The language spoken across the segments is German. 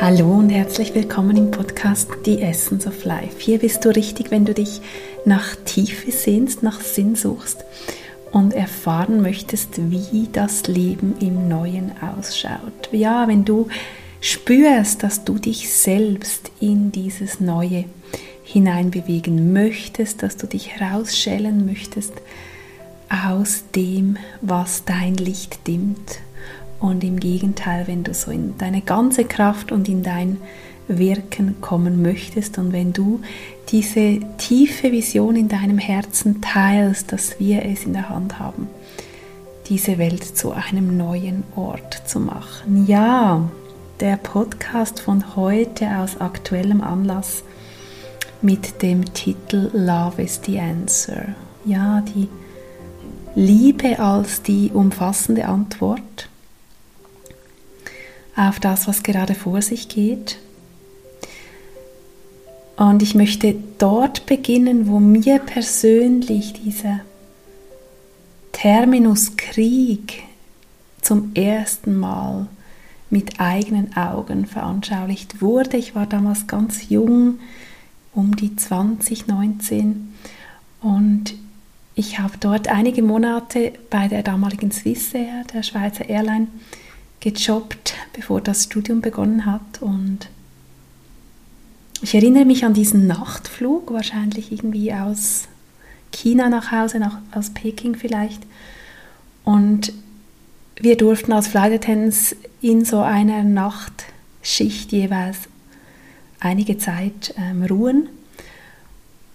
Hallo und herzlich willkommen im Podcast The Essence of Life. Hier bist du richtig, wenn du dich nach Tiefe sehnst, nach Sinn suchst und erfahren möchtest, wie das Leben im Neuen ausschaut. Ja, wenn du spürst, dass du dich selbst in dieses Neue hineinbewegen möchtest, dass du dich herausschälen möchtest aus dem, was dein Licht dimmt und im Gegenteil, wenn du so in deine ganze Kraft und in dein Wirken kommen möchtest und wenn du diese tiefe Vision in deinem Herzen teilst, dass wir es in der Hand haben, diese Welt zu einem neuen Ort zu machen. Ja, der Podcast von heute aus aktuellem Anlass mit dem Titel Love is the Answer. Ja, die Liebe als die umfassende Antwort auf das, was gerade vor sich geht. Und ich möchte dort beginnen, wo mir persönlich dieser Terminus Krieg zum ersten Mal mit eigenen Augen veranschaulicht wurde. Ich war damals ganz jung, um die 20, 19 und ich habe dort einige Monate bei der damaligen Swissair, der Schweizer Airline, gejobbt, bevor das Studium begonnen hat. Und ich erinnere mich an diesen Nachtflug, wahrscheinlich irgendwie aus China nach Hause, nach, aus Peking vielleicht. Und wir durften als Flight Attendants in so einer Nachtschicht jeweils einige Zeit ähm, ruhen.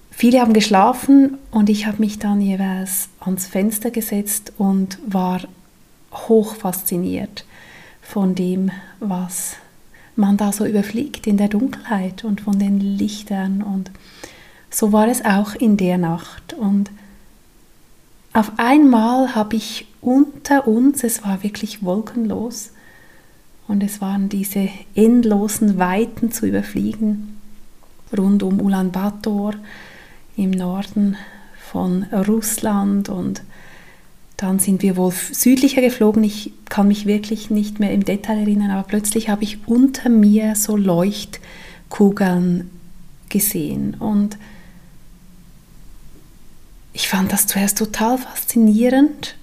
Viele haben geschlafen und ich habe mich dann jeweils ans Fenster gesetzt und war hoch fasziniert von dem, was man da so überfliegt in der Dunkelheit und von den Lichtern. Und so war es auch in der Nacht. Und auf einmal habe ich unter uns, es war wirklich wolkenlos, und es waren diese endlosen Weiten zu überfliegen, rund um Ulaanbaatar im Norden von Russland und dann sind wir wohl südlicher geflogen. Ich kann mich wirklich nicht mehr im Detail erinnern, aber plötzlich habe ich unter mir so Leuchtkugeln gesehen. Und ich fand das zuerst total faszinierend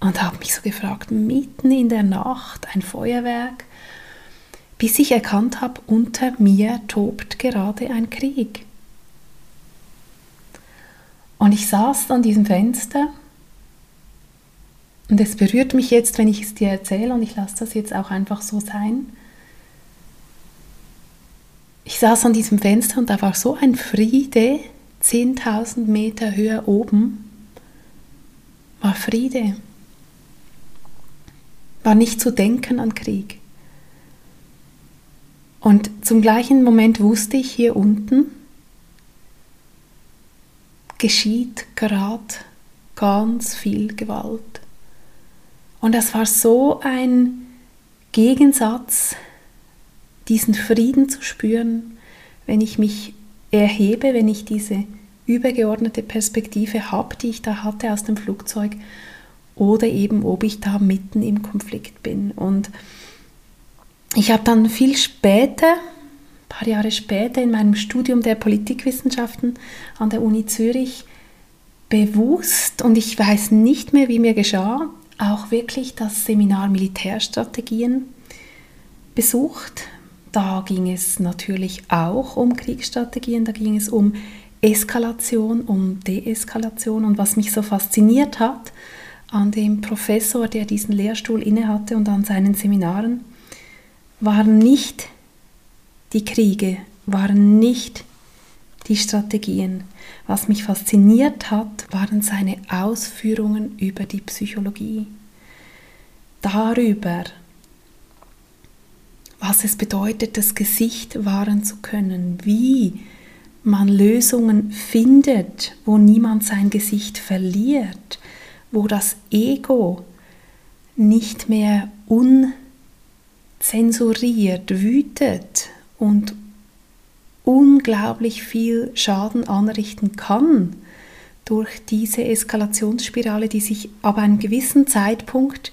und habe mich so gefragt, mitten in der Nacht ein Feuerwerk, bis ich erkannt habe, unter mir tobt gerade ein Krieg. Und ich saß an diesem Fenster und es berührt mich jetzt, wenn ich es dir erzähle, und ich lasse das jetzt auch einfach so sein. Ich saß an diesem Fenster und da war so ein Friede, 10.000 Meter höher oben, war Friede. War nicht zu denken an Krieg. Und zum gleichen Moment wusste ich, hier unten geschieht gerade ganz viel Gewalt. Und das war so ein Gegensatz, diesen Frieden zu spüren, wenn ich mich erhebe, wenn ich diese übergeordnete Perspektive habe, die ich da hatte aus dem Flugzeug, oder eben ob ich da mitten im Konflikt bin. Und ich habe dann viel später, ein paar Jahre später in meinem Studium der Politikwissenschaften an der Uni Zürich bewusst, und ich weiß nicht mehr, wie mir geschah, auch wirklich das Seminar Militärstrategien besucht. Da ging es natürlich auch um Kriegsstrategien, da ging es um Eskalation, um Deeskalation. Und was mich so fasziniert hat an dem Professor, der diesen Lehrstuhl innehatte und an seinen Seminaren, waren nicht die Kriege, waren nicht die Strategien. Was mich fasziniert hat, waren seine Ausführungen über die Psychologie. Darüber, was es bedeutet, das Gesicht wahren zu können, wie man Lösungen findet, wo niemand sein Gesicht verliert, wo das Ego nicht mehr unzensuriert wütet und unglaublich viel Schaden anrichten kann durch diese Eskalationsspirale, die sich ab einem gewissen Zeitpunkt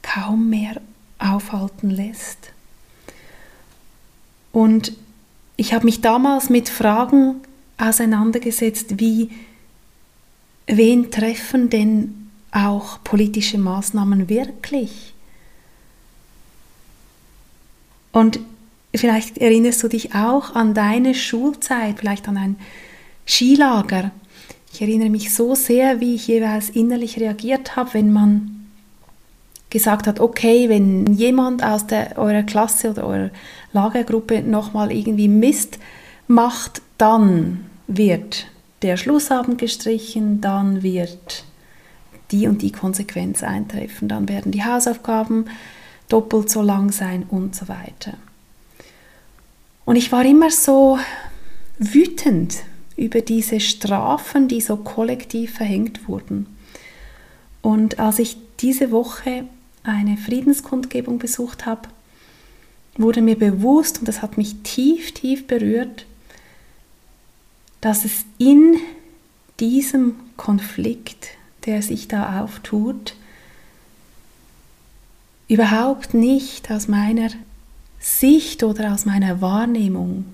kaum mehr aufhalten lässt. Und ich habe mich damals mit Fragen auseinandergesetzt, wie wen treffen denn auch politische Maßnahmen wirklich? Und vielleicht erinnerst du dich auch an deine Schulzeit, vielleicht an ein Skilager. Ich erinnere mich so sehr, wie ich jeweils innerlich reagiert habe, wenn man gesagt hat, okay, wenn jemand aus der, eurer Klasse oder eurer Lagergruppe nochmal irgendwie Mist macht, dann wird der Schlussabend gestrichen, dann wird die und die Konsequenz eintreffen, dann werden die Hausaufgaben doppelt so lang sein und so weiter. Und ich war immer so wütend über diese Strafen, die so kollektiv verhängt wurden. Und als ich diese Woche eine Friedenskundgebung besucht habe, wurde mir bewusst, und das hat mich tief, tief berührt, dass es in diesem Konflikt, der sich da auftut, überhaupt nicht aus meiner Sicht oder aus meiner Wahrnehmung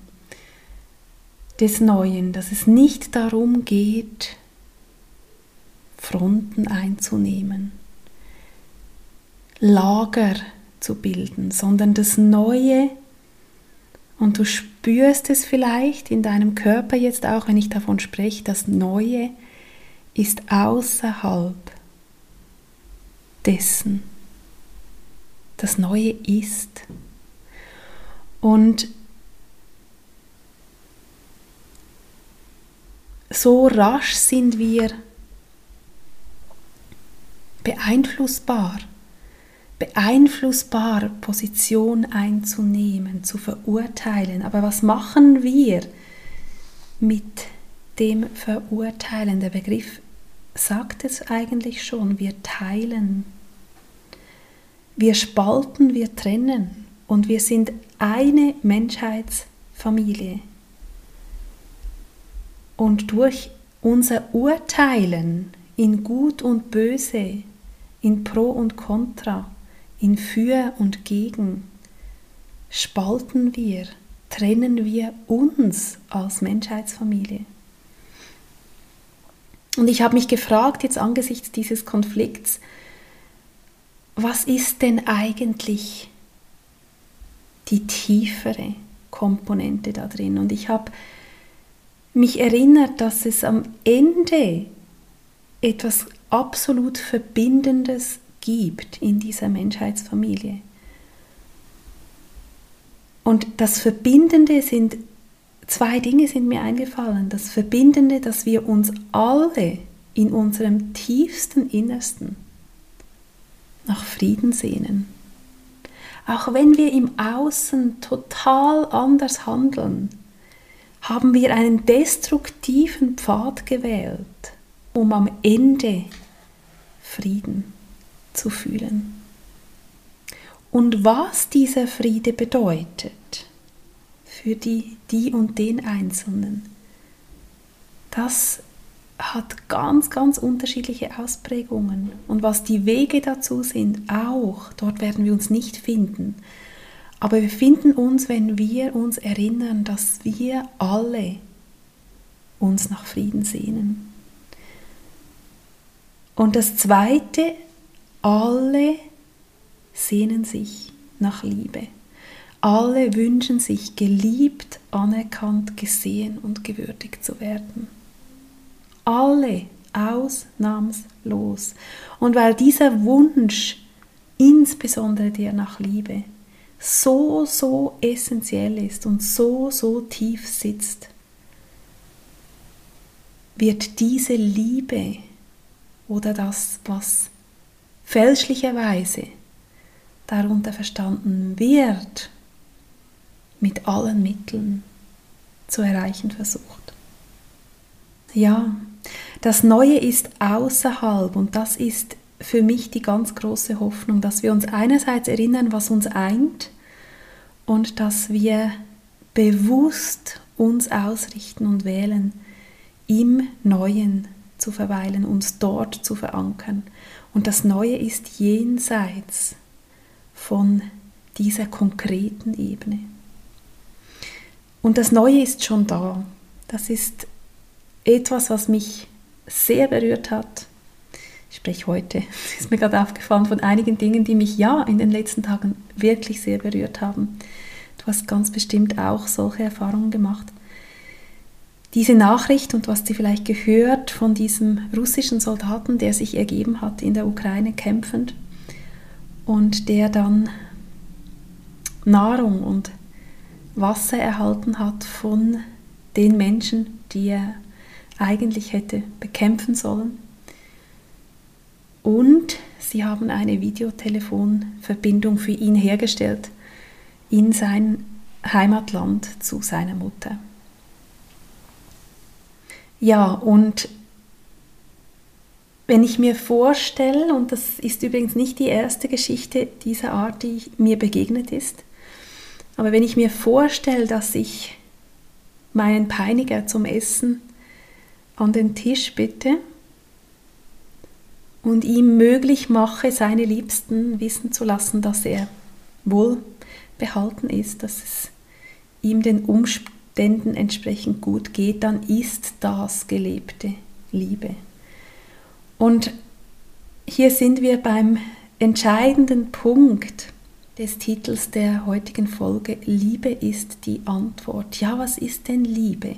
des Neuen, dass es nicht darum geht, Fronten einzunehmen, Lager zu bilden, sondern das Neue, und du spürst es vielleicht in deinem Körper jetzt auch, wenn ich davon spreche, das Neue ist außerhalb dessen. Das Neue ist. Und so rasch sind wir beeinflussbar beeinflussbar Position einzunehmen, zu verurteilen. Aber was machen wir mit dem Verurteilen? Der Begriff sagt es eigentlich schon, wir teilen, wir spalten, wir trennen und wir sind eine Menschheitsfamilie. Und durch unser Urteilen in Gut und Böse, in Pro und Contra, in Für und Gegen spalten wir, trennen wir uns als Menschheitsfamilie. Und ich habe mich gefragt, jetzt angesichts dieses Konflikts, was ist denn eigentlich die tiefere Komponente da drin? Und ich habe mich erinnert, dass es am Ende etwas absolut Verbindendes gibt in dieser Menschheitsfamilie. Und das Verbindende sind, zwei Dinge sind mir eingefallen. Das Verbindende, dass wir uns alle in unserem tiefsten Innersten nach Frieden sehnen. Auch wenn wir im Außen total anders handeln, haben wir einen destruktiven Pfad gewählt, um am Ende Frieden zu fühlen. Und was dieser Friede bedeutet für die, die und den Einzelnen, das hat ganz, ganz unterschiedliche Ausprägungen. Und was die Wege dazu sind, auch, dort werden wir uns nicht finden. Aber wir finden uns, wenn wir uns erinnern, dass wir alle uns nach Frieden sehnen. Und das Zweite, alle sehnen sich nach Liebe. Alle wünschen sich geliebt, anerkannt, gesehen und gewürdigt zu werden. Alle ausnahmslos. Und weil dieser Wunsch, insbesondere der nach Liebe, so, so essentiell ist und so, so tief sitzt, wird diese Liebe oder das, was fälschlicherweise darunter verstanden wird, mit allen Mitteln zu erreichen versucht. Ja, das Neue ist außerhalb und das ist für mich die ganz große Hoffnung, dass wir uns einerseits erinnern, was uns eint und dass wir bewusst uns ausrichten und wählen, im Neuen zu verweilen, uns dort zu verankern und das Neue ist jenseits von dieser konkreten Ebene. Und das Neue ist schon da. Das ist etwas, was mich sehr berührt hat. Ich spreche heute, ist mir gerade aufgefallen, von einigen Dingen, die mich ja in den letzten Tagen wirklich sehr berührt haben. Du hast ganz bestimmt auch solche Erfahrungen gemacht. Diese Nachricht und was sie vielleicht gehört von diesem russischen Soldaten, der sich ergeben hat in der Ukraine kämpfend und der dann Nahrung und Wasser erhalten hat von den Menschen, die er eigentlich hätte bekämpfen sollen. Und sie haben eine Videotelefonverbindung für ihn hergestellt in sein Heimatland zu seiner Mutter. Ja, und wenn ich mir vorstelle, und das ist übrigens nicht die erste Geschichte dieser Art, die mir begegnet ist, aber wenn ich mir vorstelle, dass ich meinen Peiniger zum Essen an den Tisch bitte und ihm möglich mache, seine Liebsten wissen zu lassen, dass er wohl behalten ist, dass es ihm den Umständen entsprechend gut geht, dann ist das gelebte Liebe. Und hier sind wir beim entscheidenden Punkt des Titels der heutigen Folge. Liebe ist die Antwort. Ja, was ist denn Liebe?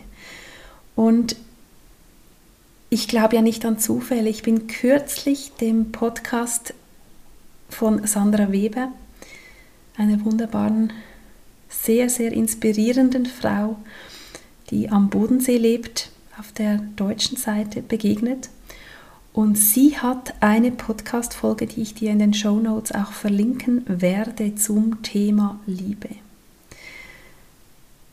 Und ich glaube ja nicht an Zufälle. Ich bin kürzlich dem Podcast von Sandra Weber, einer wunderbaren, sehr, sehr inspirierenden Frau, die am Bodensee lebt, auf der deutschen Seite begegnet. Und sie hat eine Podcast-Folge, die ich dir in den Show Notes auch verlinken werde, zum Thema Liebe.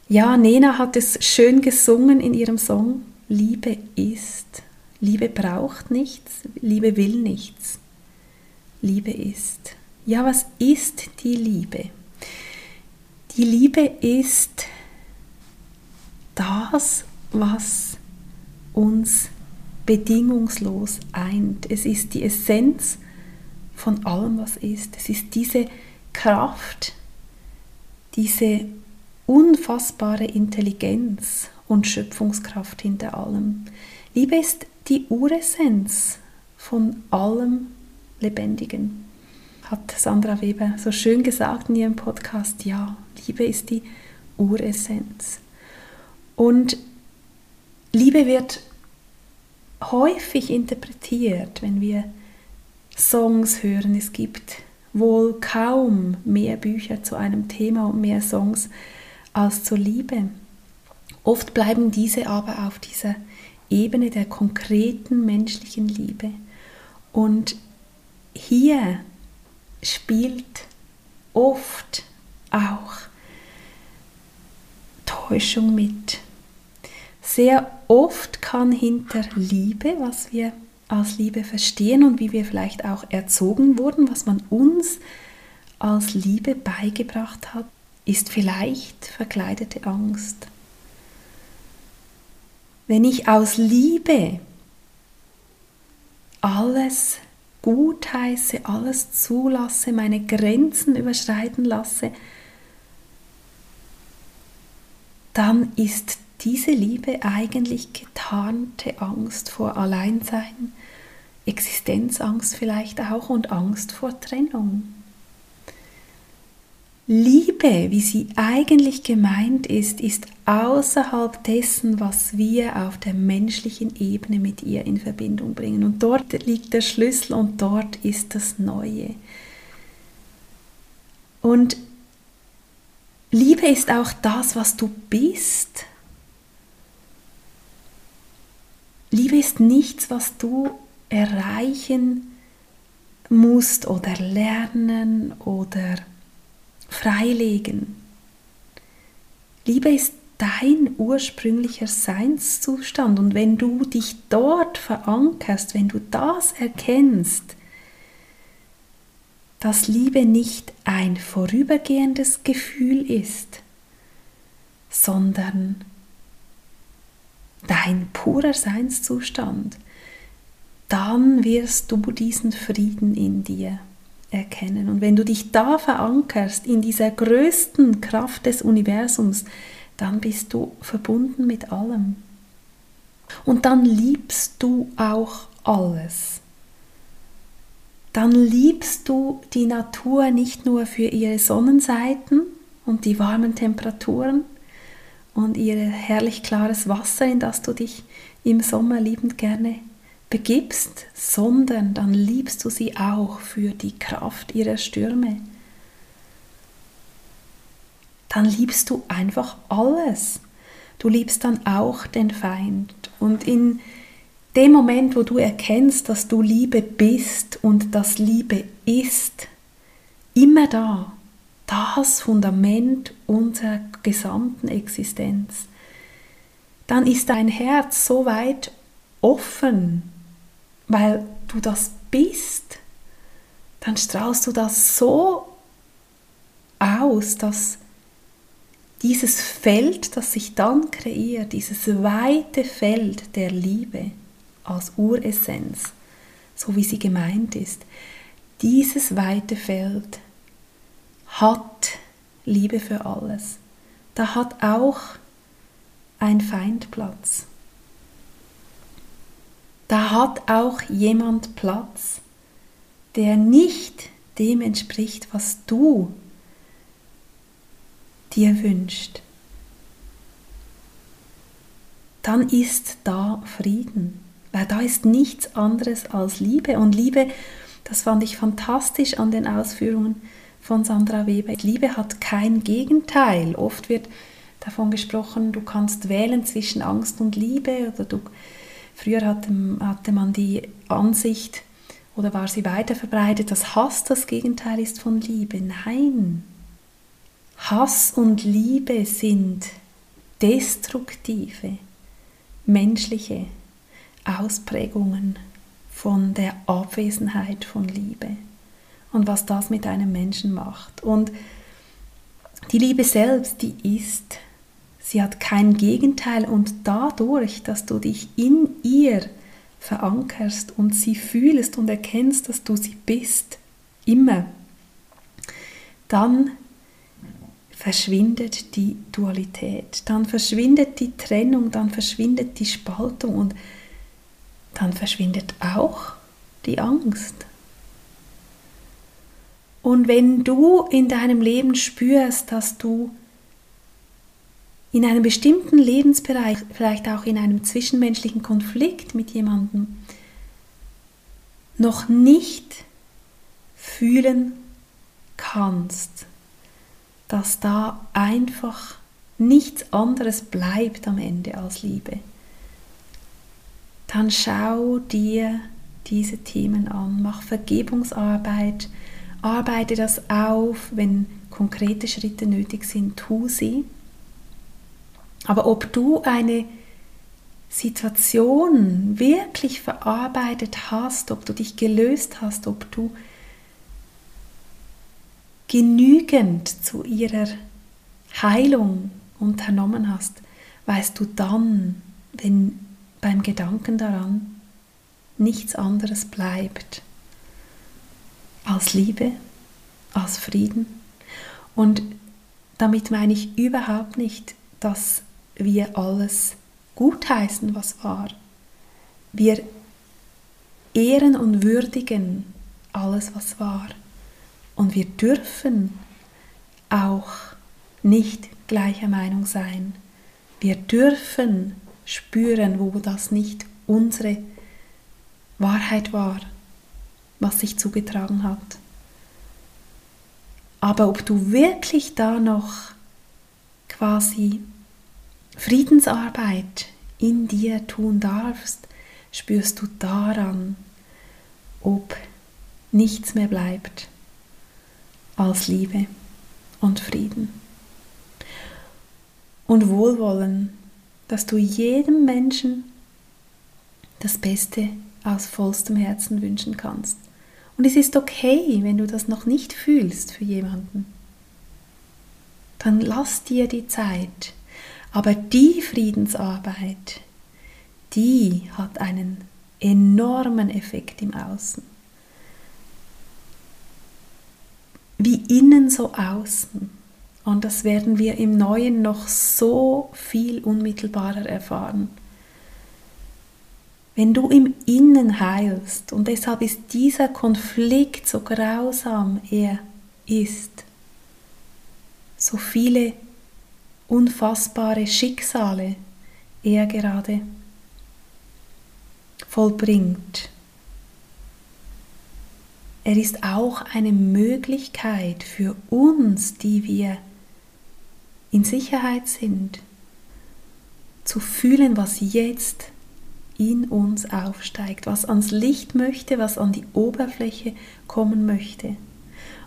Ja, Nena hat es schön gesungen in ihrem Song. Liebe ist. Liebe braucht nichts, Liebe will nichts. Liebe ist. Ja, was ist die Liebe? Die Liebe ist das, was uns bedingungslos eint. Es ist die Essenz von allem, was ist. Es ist diese Kraft, diese unfassbare Intelligenz und Schöpfungskraft hinter allem. Liebe ist die Uressenz von allem Lebendigen, hat Sandra Weber so schön gesagt in ihrem Podcast. Ja, Liebe ist die Uressenz. Und Liebe wird häufig interpretiert, wenn wir Songs hören. Es gibt wohl kaum mehr Bücher zu einem Thema und mehr Songs als zur Liebe. Oft bleiben diese aber auf dieser Ebene der konkreten menschlichen Liebe. Und hier spielt oft auch Täuschung mit. Sehr oft kann hinter Liebe, was wir als Liebe verstehen und wie wir vielleicht auch erzogen wurden, was man uns als Liebe beigebracht hat, ist vielleicht verkleidete Angst. Wenn ich aus Liebe alles gutheiße, alles zulasse, meine Grenzen überschreiten lasse, dann ist diese Liebe eigentlich getarnte Angst vor Alleinsein, Existenzangst vielleicht auch und Angst vor Trennung. Liebe, wie sie eigentlich gemeint ist, ist außerhalb dessen, was wir auf der menschlichen Ebene mit ihr in Verbindung bringen. Und dort liegt der Schlüssel und dort ist das Neue. Und Liebe ist auch das, was du bist. Liebe ist nichts, was du erreichen musst oder lernen oder freilegen. Liebe ist dein ursprünglicher Seinszustand und wenn du dich dort verankerst, wenn du das erkennst, dass Liebe nicht ein vorübergehendes Gefühl ist, sondern dein purer Seinszustand, dann wirst du diesen Frieden in dir erkennen. Und wenn du dich da verankerst, in dieser größten Kraft des Universums, dann bist du verbunden mit allem. Und dann liebst du auch alles. Dann liebst du die Natur nicht nur für ihre Sonnenseiten und die warmen Temperaturen und ihr herrlich klares Wasser, in das du dich im Sommer liebend gerne begibst, sondern dann liebst du sie auch für die Kraft ihrer Stürme. Dann liebst du einfach alles. Du liebst dann auch den Feind. Und in dem Moment, wo du erkennst, dass du Liebe bist und dass Liebe ist, immer da, das Fundament unserer gesamten Existenz, dann ist dein Herz so weit offen weil du das bist, dann strahlst du das so aus, dass dieses Feld, das sich dann kreiert, dieses weite Feld der Liebe als Uressenz, so wie sie gemeint ist, dieses weite Feld hat Liebe für alles. Da hat auch ein Feind Platz da hat auch jemand Platz, der nicht dem entspricht, was du dir wünschst. Dann ist da Frieden, weil da ist nichts anderes als Liebe. Und Liebe, das fand ich fantastisch an den Ausführungen von Sandra Weber. Liebe hat kein Gegenteil. Oft wird davon gesprochen, du kannst wählen zwischen Angst und Liebe oder du Früher hatte, hatte man die Ansicht oder war sie weiter verbreitet, dass Hass das Gegenteil ist von Liebe. Nein. Hass und Liebe sind destruktive, menschliche Ausprägungen von der Abwesenheit von Liebe und was das mit einem Menschen macht. Und die Liebe selbst, die ist Sie hat kein Gegenteil und dadurch, dass du dich in ihr verankerst und sie fühlst und erkennst, dass du sie bist, immer, dann verschwindet die Dualität, dann verschwindet die Trennung, dann verschwindet die Spaltung und dann verschwindet auch die Angst. Und wenn du in deinem Leben spürst, dass du in einem bestimmten Lebensbereich, vielleicht auch in einem zwischenmenschlichen Konflikt mit jemandem, noch nicht fühlen kannst, dass da einfach nichts anderes bleibt am Ende als Liebe, dann schau dir diese Themen an, mach Vergebungsarbeit, arbeite das auf, wenn konkrete Schritte nötig sind, tu sie aber ob du eine Situation wirklich verarbeitet hast, ob du dich gelöst hast, ob du genügend zu ihrer Heilung unternommen hast, weißt du dann, wenn beim Gedanken daran nichts anderes bleibt als Liebe, als Frieden. Und damit meine ich überhaupt nicht, dass wir alles gutheißen, was war. Wir ehren und würdigen alles, was war. Und wir dürfen auch nicht gleicher Meinung sein. Wir dürfen spüren, wo das nicht unsere Wahrheit war, was sich zugetragen hat. Aber ob du wirklich da noch quasi Friedensarbeit in dir tun darfst, spürst du daran, ob nichts mehr bleibt als Liebe und Frieden. Und Wohlwollen, dass du jedem Menschen das Beste aus vollstem Herzen wünschen kannst. Und es ist okay, wenn du das noch nicht fühlst für jemanden. Dann lass dir die Zeit, aber die Friedensarbeit, die hat einen enormen Effekt im Außen. Wie innen so außen. Und das werden wir im Neuen noch so viel unmittelbarer erfahren. Wenn du im Innen heilst, und deshalb ist dieser Konflikt so grausam er ist, so viele unfassbare Schicksale er gerade vollbringt. Er ist auch eine Möglichkeit für uns, die wir in Sicherheit sind, zu fühlen, was jetzt in uns aufsteigt, was ans Licht möchte, was an die Oberfläche kommen möchte.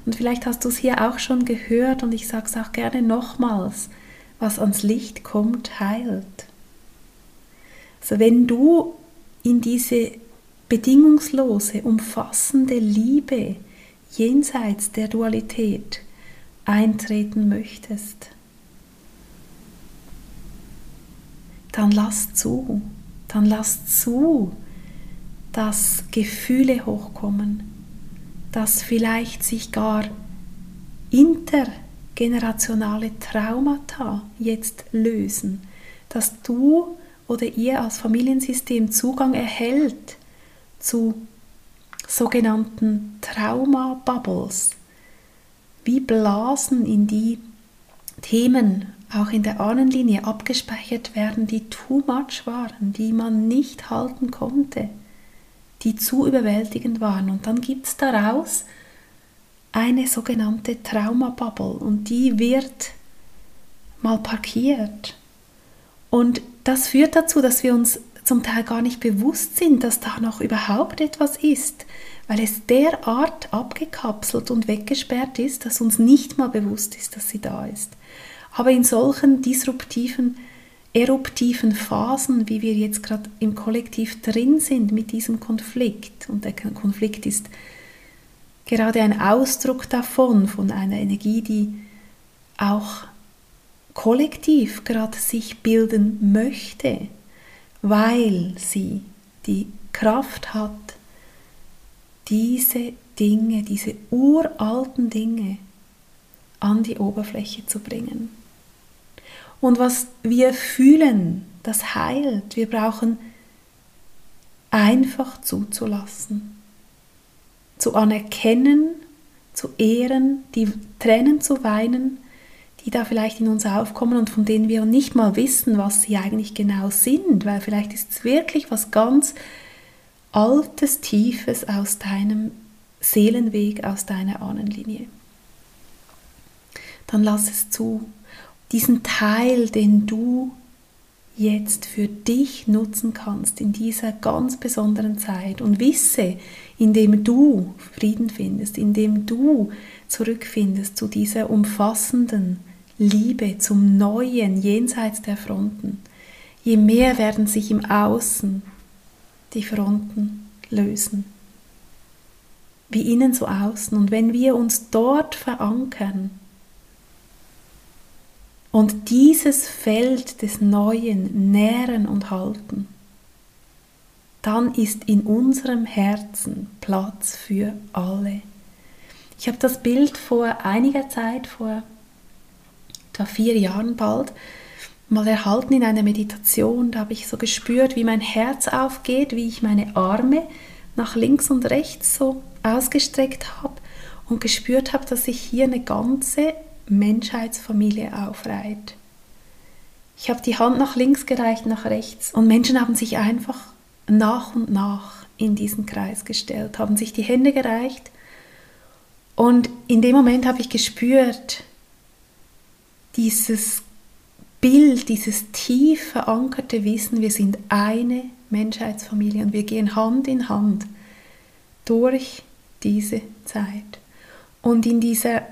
Und vielleicht hast du es hier auch schon gehört und ich sage es auch gerne nochmals, was ans Licht kommt, heilt. Also wenn du in diese bedingungslose, umfassende Liebe jenseits der Dualität eintreten möchtest, dann lass zu, dann lass zu, dass Gefühle hochkommen, dass vielleicht sich gar intergenerationale Traumata jetzt lösen, dass du oder ihr als Familiensystem Zugang erhält zu sogenannten Trauma-Bubbles, wie Blasen, in die Themen auch in der Ahnenlinie abgespeichert werden, die too much waren, die man nicht halten konnte, die zu überwältigend waren. Und dann gibt es daraus eine sogenannte Trauma-Bubble und die wird mal parkiert. Und das führt dazu, dass wir uns zum Teil gar nicht bewusst sind, dass da noch überhaupt etwas ist, weil es derart abgekapselt und weggesperrt ist, dass uns nicht mal bewusst ist, dass sie da ist. Aber in solchen disruptiven, eruptiven Phasen, wie wir jetzt gerade im Kollektiv drin sind mit diesem Konflikt, und der Konflikt ist gerade ein Ausdruck davon, von einer Energie, die auch kollektiv gerade sich bilden möchte, weil sie die Kraft hat, diese Dinge, diese uralten Dinge an die Oberfläche zu bringen. Und was wir fühlen, das heilt. Wir brauchen einfach zuzulassen, zu anerkennen, zu ehren, die Tränen zu weinen, die da vielleicht in uns aufkommen und von denen wir nicht mal wissen, was sie eigentlich genau sind, weil vielleicht ist es wirklich was ganz Altes, Tiefes aus deinem Seelenweg, aus deiner Ahnenlinie. Dann lass es zu. Diesen Teil, den du jetzt für dich nutzen kannst in dieser ganz besonderen Zeit und wisse, indem du Frieden findest, indem du zurückfindest zu dieser umfassenden, Liebe zum Neuen jenseits der Fronten, je mehr werden sich im Außen die Fronten lösen. Wie innen so außen. Und wenn wir uns dort verankern und dieses Feld des Neuen nähren und halten, dann ist in unserem Herzen Platz für alle. Ich habe das Bild vor einiger Zeit, vor etwa vier Jahren bald, mal erhalten in einer Meditation. Da habe ich so gespürt, wie mein Herz aufgeht, wie ich meine Arme nach links und rechts so ausgestreckt habe und gespürt habe, dass sich hier eine ganze Menschheitsfamilie aufreiht. Ich habe die Hand nach links gereicht, nach rechts und Menschen haben sich einfach nach und nach in diesen Kreis gestellt, haben sich die Hände gereicht und in dem Moment habe ich gespürt, dieses Bild, dieses tief verankerte Wissen, wir sind eine Menschheitsfamilie und wir gehen Hand in Hand durch diese Zeit. Und in dieser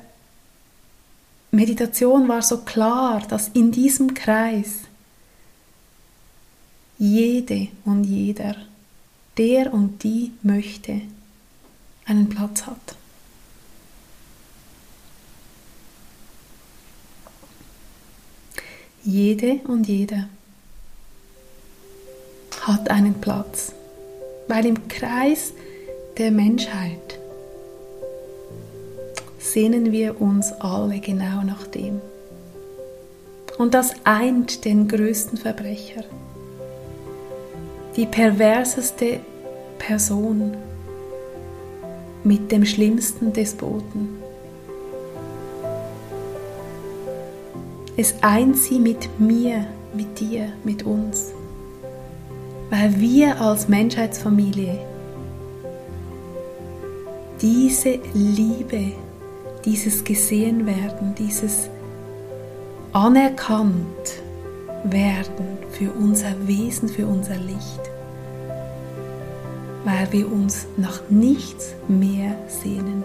Meditation war so klar, dass in diesem Kreis jede und jeder, der und die möchte, einen Platz hat. Jede und jeder hat einen Platz, weil im Kreis der Menschheit sehnen wir uns alle genau nach dem. Und das eint den größten Verbrecher. Die perverseste Person mit dem schlimmsten Despoten. Es eint sie mit mir, mit dir, mit uns. Weil wir als Menschheitsfamilie diese Liebe, dieses Gesehenwerden, dieses anerkannt werden für unser Wesen, für unser Licht, weil wir uns nach nichts mehr sehnen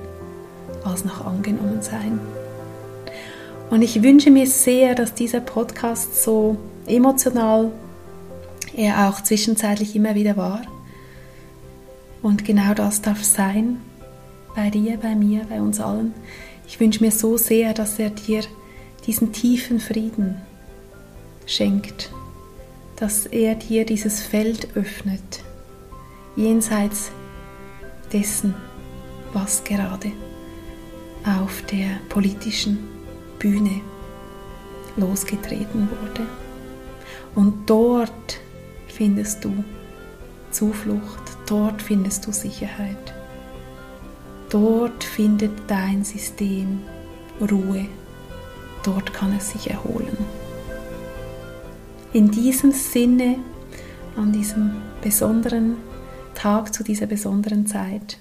als nach angenommen sein. Und ich wünsche mir sehr, dass dieser Podcast so emotional er auch zwischenzeitlich immer wieder war. Und genau das darf sein, bei dir, bei mir, bei uns allen. Ich wünsche mir so sehr, dass er dir diesen tiefen Frieden schenkt, dass er dir dieses Feld öffnet, jenseits dessen, was gerade auf der politischen Bühne losgetreten wurde. Und dort findest du Zuflucht, dort findest du Sicherheit. Dort findet dein System Ruhe. Dort kann es sich erholen. In diesem Sinne, an diesem besonderen Tag, zu dieser besonderen Zeit,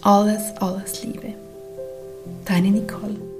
alles, alles Liebe. Deine Nicole.